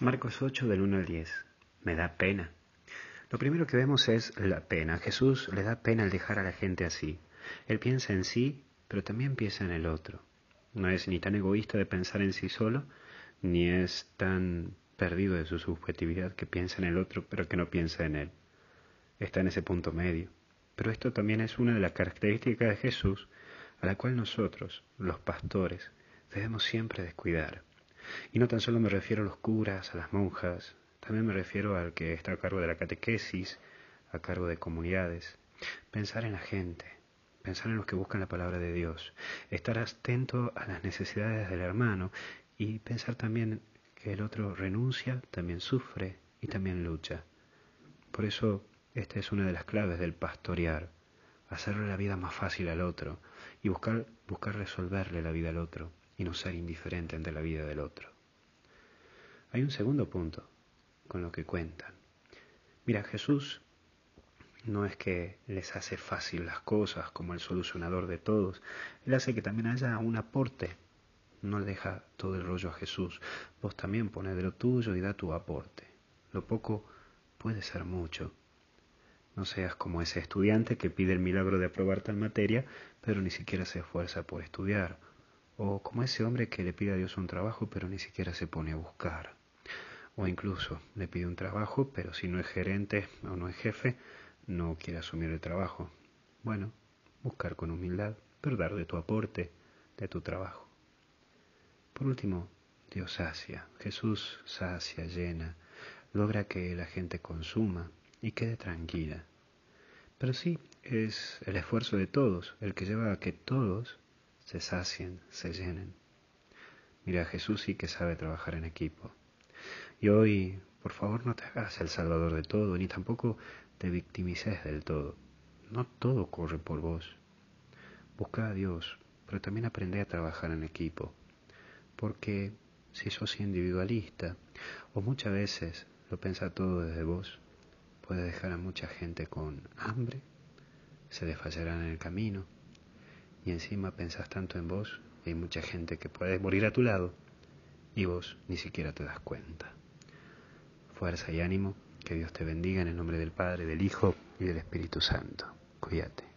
Marcos 8 del 1 al 10. Me da pena. Lo primero que vemos es la pena. Jesús le da pena al dejar a la gente así. Él piensa en sí, pero también piensa en el otro. No es ni tan egoísta de pensar en sí solo, ni es tan perdido de su subjetividad que piensa en el otro, pero que no piensa en él. Está en ese punto medio. Pero esto también es una de las características de Jesús a la cual nosotros, los pastores, debemos siempre descuidar. Y no tan solo me refiero a los curas, a las monjas, también me refiero al que está a cargo de la catequesis, a cargo de comunidades. Pensar en la gente, pensar en los que buscan la palabra de Dios, estar atento a las necesidades del hermano y pensar también que el otro renuncia, también sufre y también lucha. Por eso esta es una de las claves del pastorear, hacerle la vida más fácil al otro y buscar, buscar resolverle la vida al otro y no ser indiferente ante la vida del otro. Hay un segundo punto con lo que cuentan. Mira, Jesús no es que les hace fácil las cosas como el solucionador de todos, Él hace que también haya un aporte. No le deja todo el rollo a Jesús. Vos también pones de lo tuyo y da tu aporte. Lo poco puede ser mucho. No seas como ese estudiante que pide el milagro de aprobar tal materia, pero ni siquiera se esfuerza por estudiar. O como ese hombre que le pide a Dios un trabajo, pero ni siquiera se pone a buscar. O incluso le pide un trabajo, pero si no es gerente o no es jefe, no quiere asumir el trabajo. Bueno, buscar con humildad, pero dar de tu aporte, de tu trabajo. Por último, Dios sacia, Jesús sacia, llena, logra que la gente consuma, y quede tranquila. Pero sí, es el esfuerzo de todos el que lleva a que todos se sacien, se llenen. Mira, Jesús sí que sabe trabajar en equipo. Y hoy, por favor, no te hagas el salvador de todo, ni tampoco te victimices del todo. No todo corre por vos. Busca a Dios, pero también aprende a trabajar en equipo. Porque si sos individualista, o muchas veces lo piensa todo desde vos, puede dejar a mucha gente con hambre, se desfallarán en el camino, y encima pensás tanto en vos, y hay mucha gente que puede morir a tu lado, y vos ni siquiera te das cuenta. Fuerza y ánimo, que Dios te bendiga en el nombre del Padre, del Hijo y del Espíritu Santo. Cuídate.